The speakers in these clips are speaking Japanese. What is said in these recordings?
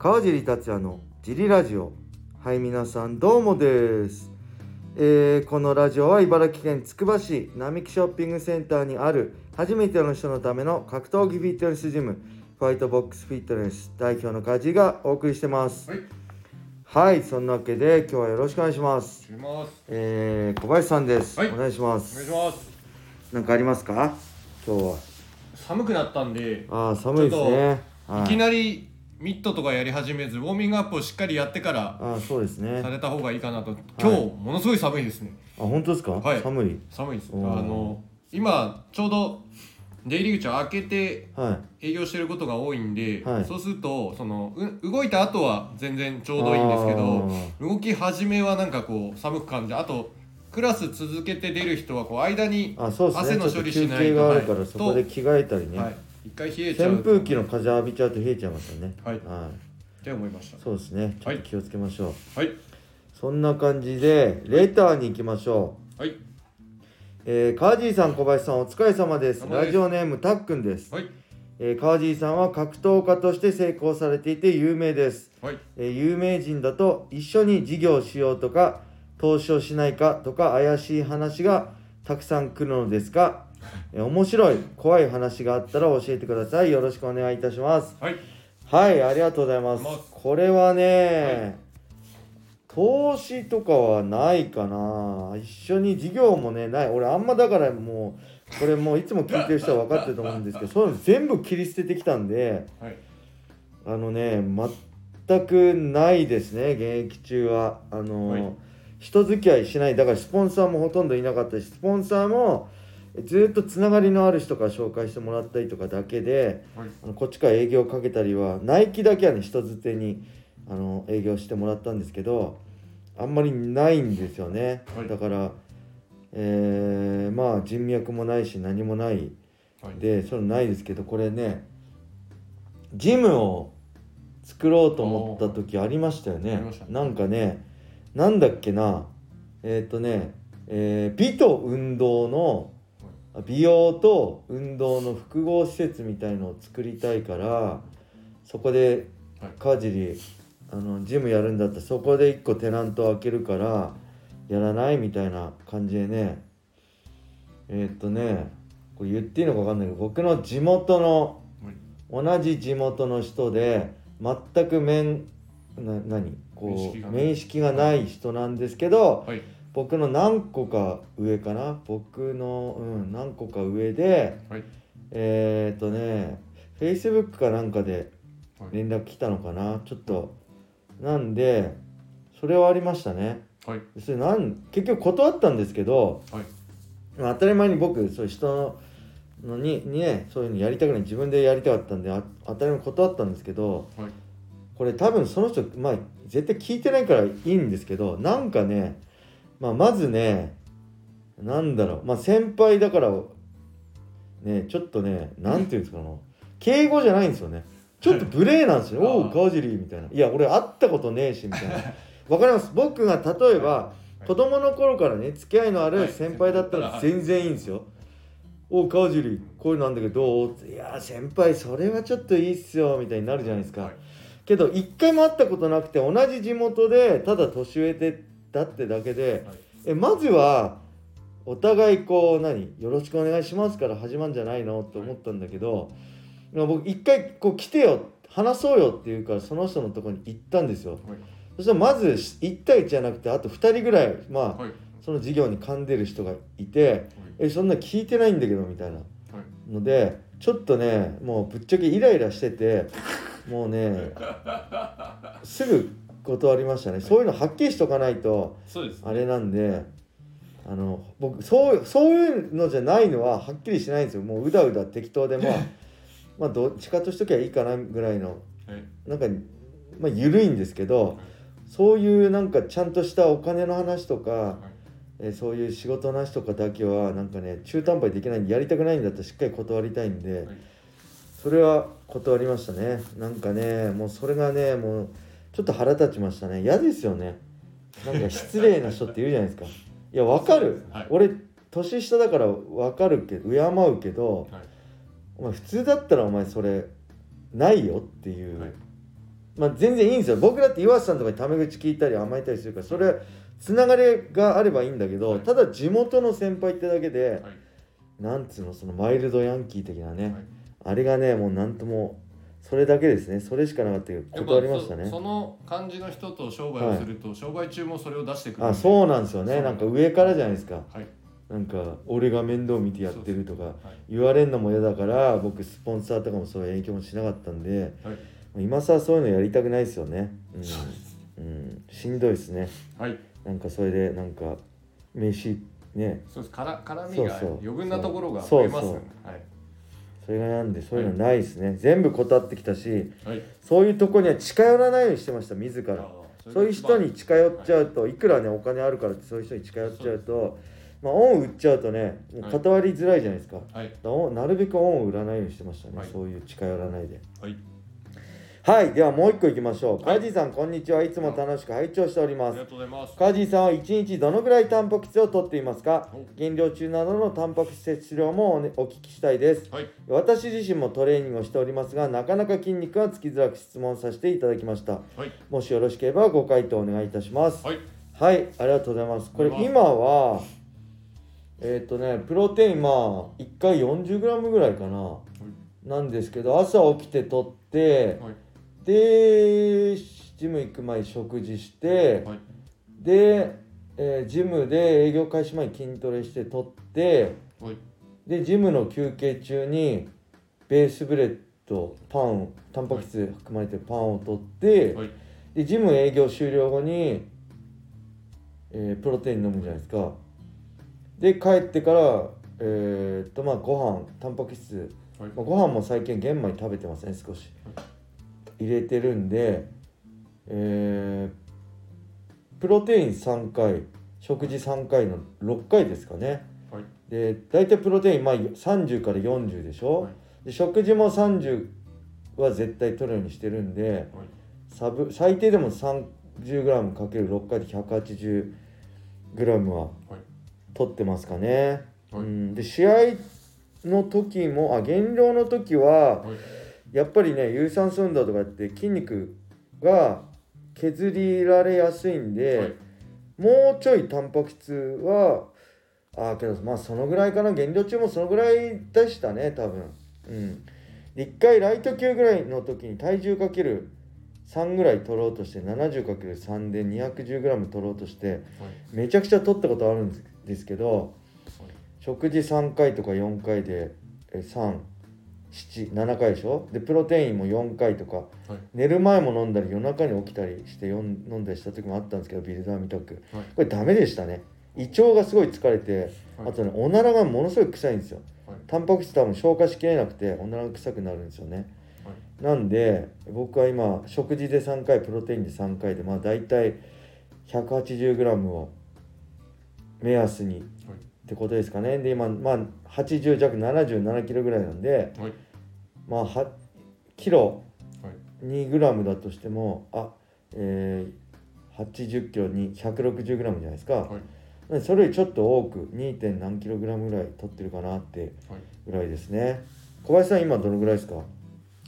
川尻達也のジリラジオ。はい皆さんどうもです、えーこのラジオは茨城県つくば市並木ショッピングセンターにある初めての人のための格闘技フィットネスジムファイトボックスフィットネス代表のカジがお送りしてます。はい、はいそんなわけで今日はよろしくお願いします。します。えー、小林さんです、はい。お願いしまお願いすします。なんかありますか？今日は。寒くなったんで、ああ寒いですね。はいきなりミットとかやり始めず、ウォーミングアップをしっかりやってからああそうですね。された方がいいかなと。今日、ものすごい寒いですね。あ本当ですか、はい。寒い。寒いです。あの今ちょうど出入り口を開けてはい。営業してることが多いんで、はい。そうするとそのう動いた後は全然ちょうどいいんですけど動き始めはなんかこう寒く感じあとクラス続けて出る人はこう間に汗の処理しないとちょっと休憩があるから、はい。そこで着替えたりね、はい、一回冷えちゃう扇風機の風浴びちゃうと冷えちゃいますよね。はい。はい、って思いました。そうですね。ちょっはいと気をつけましょう、はい。そんな感じでレターに行きましょう。はい。えー、川尻さん小林さんお疲れ様です。ラジオネームたっくんです、はい。えー川尻さんは格闘家として成功されていて有名です、はい。えー有名人だと一緒に事業をしようとか投資をしないかとか怪しい話がたくさん来るのですが、えー面白い怖い話があったら教えてください。よろしくお願いいたします。はい。はいありがとうございます。これはね、投資とかはないかな。一緒に事業もねない。俺あんまだからもうこれもういつも聞いてる人は分かってると思うんですけどそういうの全部切り捨ててきたんではい。あのね全くないですね現役中は。あの、はい。人付き合いしない。だからスポンサーもほとんどいなかったしスポンサーもずっとつながりのある人から紹介してもらったりとかだけではい。あのこっちから営業かけたりはナイキだけはね人づてにあの営業してもらったんですけどあんまりないんですよね、はい。だから、えーまあ人脈もないし何もない。はい。でそれないですけどこれねジムを作ろうと思った時ありましたよね。ね。なんかねなんだっけな。えっ、とね、えー美と運動の美容と運動の複合施設みたいのを作りたいからそこではい。川尻あのジムやるんだったらそこで1個テナント開けるからやらないみたいな感じでね。えーっとねこれ言っていいのか分かんないけど僕の地元のはい。同じ地元の人で全く面な何？こう面識がない人なんですけどはい僕の何個か上かな？僕の、うん、何個か上ではい。えー、っとね Facebook かなんかではい。連絡来たのかな？ちょっと。なんでそれはありましたね。はい。それなん結局断ったんですけどはい。まあ当たり前に僕そういう人のににねそういうのやりたくない自分でやりたかったんであ当たり前に断ったんですけどはい。これ多分その人まあ絶対聞いてないからいいんですけどなんかね、まあ、まずねなんだろう。まあ先輩だからねちょっとねなんていうんですかな敬語じゃないんですよね。ちょっと無礼なんですよ「は いおう川尻」みたいな「いや俺会ったことねえし」みたいな。わかります？僕が例えばい。子供の頃からね付き合いのあるはい。先輩だったら全然いいんですよ。おう川尻こういうのなんだけどいや先輩それはちょっといいっすよみたいになるじゃないですか。はい。けど一回も会ったことなくて同じ地元でただ年上でだってだけではい。えまずはお互いこう何よろしくお願いしますから始まるんじゃないの？と思ったんだけど、い。や僕一回こう来てよ話そうよって言うからその人のところに行ったんですよ。はい。そしたらまず1対1じゃなくてあと2人ぐらいまあはい。その事業に噛んでる人がいてえそんな聞いてないんだけどみたいなはい。のでちょっとねもうぶっちゃけイライラしててもうね すぐ断りましたね。そういうのはっきりしとかないとあれなんであの僕そうそういうのじゃないのははっきりしないんですよ。もううだうだ適当でまあ まあどっちかとしときゃいいかなぐらいのはい。なんかまあ緩いんですけどそういうなんかちゃんとしたお金の話とか、はい。えーそういう仕事の話とかだけはなんかね中途半端にできないんでやりたくないんだったらしっかり断りたいんで、はい。それは断りましたね。なんかねもうそれがねもうちょっと腹立ちましたね。嫌ですよね。なんか失礼な人っているじゃないですか。いやわかる、はい。俺年下だからわかるけど敬うけどはい。お前普通だったらお前それないよっていう、はい。まあ、全然いいんですよ。僕だって岩瀬さんとかにタメ口聞いたり甘えたりするからそれつながりがあればいいんだけど、はい。ただ地元の先輩ってだけで、はい。なんつうのそのマイルドヤンキー的なね、はい。あれがねもうなんともそれだけですね。それしかなかったけど断りましたね。そその感じの人と商売をすると、商売中もそれを出してくるあそうなんですよね。なんか上からじゃないですか。はい。なんか俺が面倒見てやってるとかはい。言われるのも嫌だから僕スポンサーとかもそういう影響もしなかったんではい。今更そういうのやりたくないですよね、うん。そうです。うん、しんどいですね。はい。なんかそれでなんか飯ね。そうです。から絡みが余分なところが増えますよねはいそれがなんでそういうのないですね、全部断ってきたしはい。そういうとこには近寄らないようにしてました自ら。そういう人に近寄っちゃうと、い、くらねお金あるからってそういう人に近寄っちゃうとまあ恩売っちゃうとねもう断りづらいじゃないですか、なるべく恩を売らないようにしてましたね、はい。そういう近寄らないで。はいはいではもう一個いきましょう。はい。カジさんこんにちは。いつも楽しく拝聴しております。ありがとうございます。カージーさんは1日どのぐらいタンパク質を摂っていますか？お減量中などのタンパク質摂取量もお,、ね、お聞きしたいです。はい。私自身もトレーニングをしておりますがなかなか筋肉がつきづらく質問させていただきました。はい。もしよろしければご回答お願いいたします。はい。はいありがとうございます。これ今はえっ、とねプロテインまあ1回 40g ぐらいかな。なんですけど朝起きて取ってはいでジム行く前に食事して、はい。で、えージムで営業開始前に筋トレして取ってはい。でジムの休憩中にベースブレッドパンタンパク質含まれてるパンを取って、はい。でジム営業終了後に、えープロテイン飲むじゃないですか。で帰ってからえーっとまあご飯タンパク質、はい。まあ、ご飯も最近玄米食べてますね少し入れてるんでえープロテイン3回食事3回の6回ですかね。はい。で大体プロテインまあ30から40でしょ、はい。で食事も30は絶対取るようにしてるんではい。サブ最低でも 30g×6 回で 180g ははい。取ってますかね、はい。うん、で試合の時もあ減量の時ははいやっぱりね有酸素運動とかって筋肉が削りられやすいんで、はい。もうちょいタンパク質はあけどまあそのぐらいかな減量中もそのぐらいでしたね多分。うん。で1回ライト級ぐらいの時に体重かける3ぐらい取ろうとして 70×3 で 210g 取ろうとしてはい。めちゃくちゃ取ったことあるんですけど食事3回とか4回で377回でしょ？でプロテインも4回とか。はい。寝る前も飲んだり夜中に起きたりしてよん飲んだりした時もあったんですけどビルダーみたくはい。これダメでしたね。胃腸がすごい疲れてはい。あとねおならがものすごい臭いんですよ。はい。タンパク質多分消化しきれなくておならが臭くなるんですよね。はい。なんで僕は今食事で3回プロテインで3回でまあ大体 180g を目安にってことですかね。で今まあ80弱77キロぐらいなんではい。まあはキロはい。2グラムだとしてもあえー、80キロに160グラムじゃないですか、はい。それよりちょっと多く 2. 点何キログラムぐらい取ってるかなってはい。ぐらいですね。小林さん今どのぐらいですか？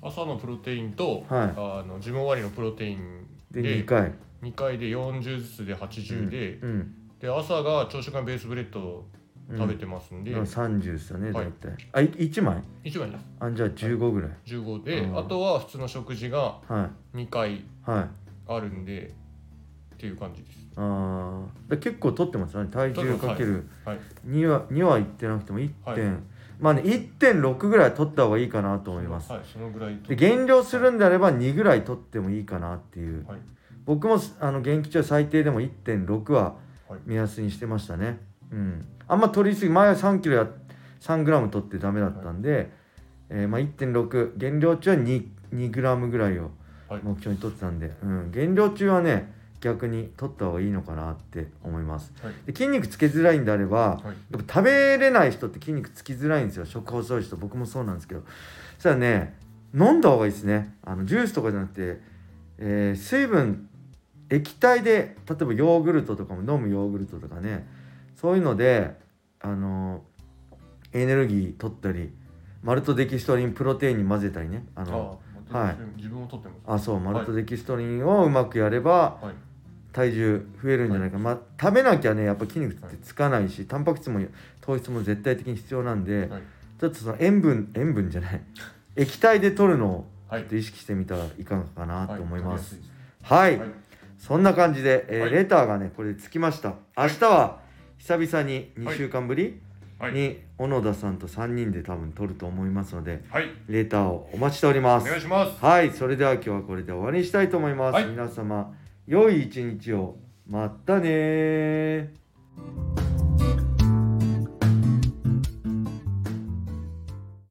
朝のプロテインと、はい。あのジム終わりのプロテインでで2回。2回で40ずつで80で、うんで朝が朝食がベースブレッド食べてますんで、うん。30ですよねはい。大体、あい1枚？一枚です。あじゃあ15ぐらい。15で、うん。あとは普通の食事がは2回いはい。あるんでっていう感じです。あー。で結構取ってますよね。体重かけるはい。2は2は言ってなくても1点、はい。まあね1.6ぐらい取った方がいいかなと思います。はいそのぐらいとで減量するんであれば2ぐらい取ってもいいかなっていう。はい。僕もあの現役中最低でも1.6ははい。目安にしてましたねうん。あんま取りすぎ前は3キロや3グラム取ってダメだったんで、えーまあ、1.6減量中は 2, 2グラムぐらいをはい。目標に取ってたんで、うん、減量中はね逆に取った方がいいのかなって思います。はい。で筋肉つけづらいんであればはい。やっぱ食べれない人って筋肉つきづらいんですよ。食細い人僕もそうなんですけど。そしたらね飲んだ方がいいですね。あのジュースとかじゃなくて、えー水分液体で例えばヨーグルトとかも飲むヨーグルトとかねそういうのであのエネルギー取ったりマルトデキストリンプロテインに混ぜたりね。あのはい。自分も取ってますあそうマルトデキストリンをうまくやればはい。体重増えるんじゃないか、まあ食べなきゃねやっぱ筋肉ってつかないし、タンパク質も糖質も絶対的に必要なんで、はい。ちょっとその塩分塩分じゃない。液体で取るのをはい。ちょっと意識してみたらいかがかなと思います。はい、そんな感じで、えーはい。レターがねこれでつきました。明日は久々に2週間ぶりはい。に小野田さんと3人で多分撮ると思いますのではい。レターをお待ちしておりまおす願いします。はい。それでは今日はこれで終わりにしたいと思います、はい。皆様良い一日を。またねー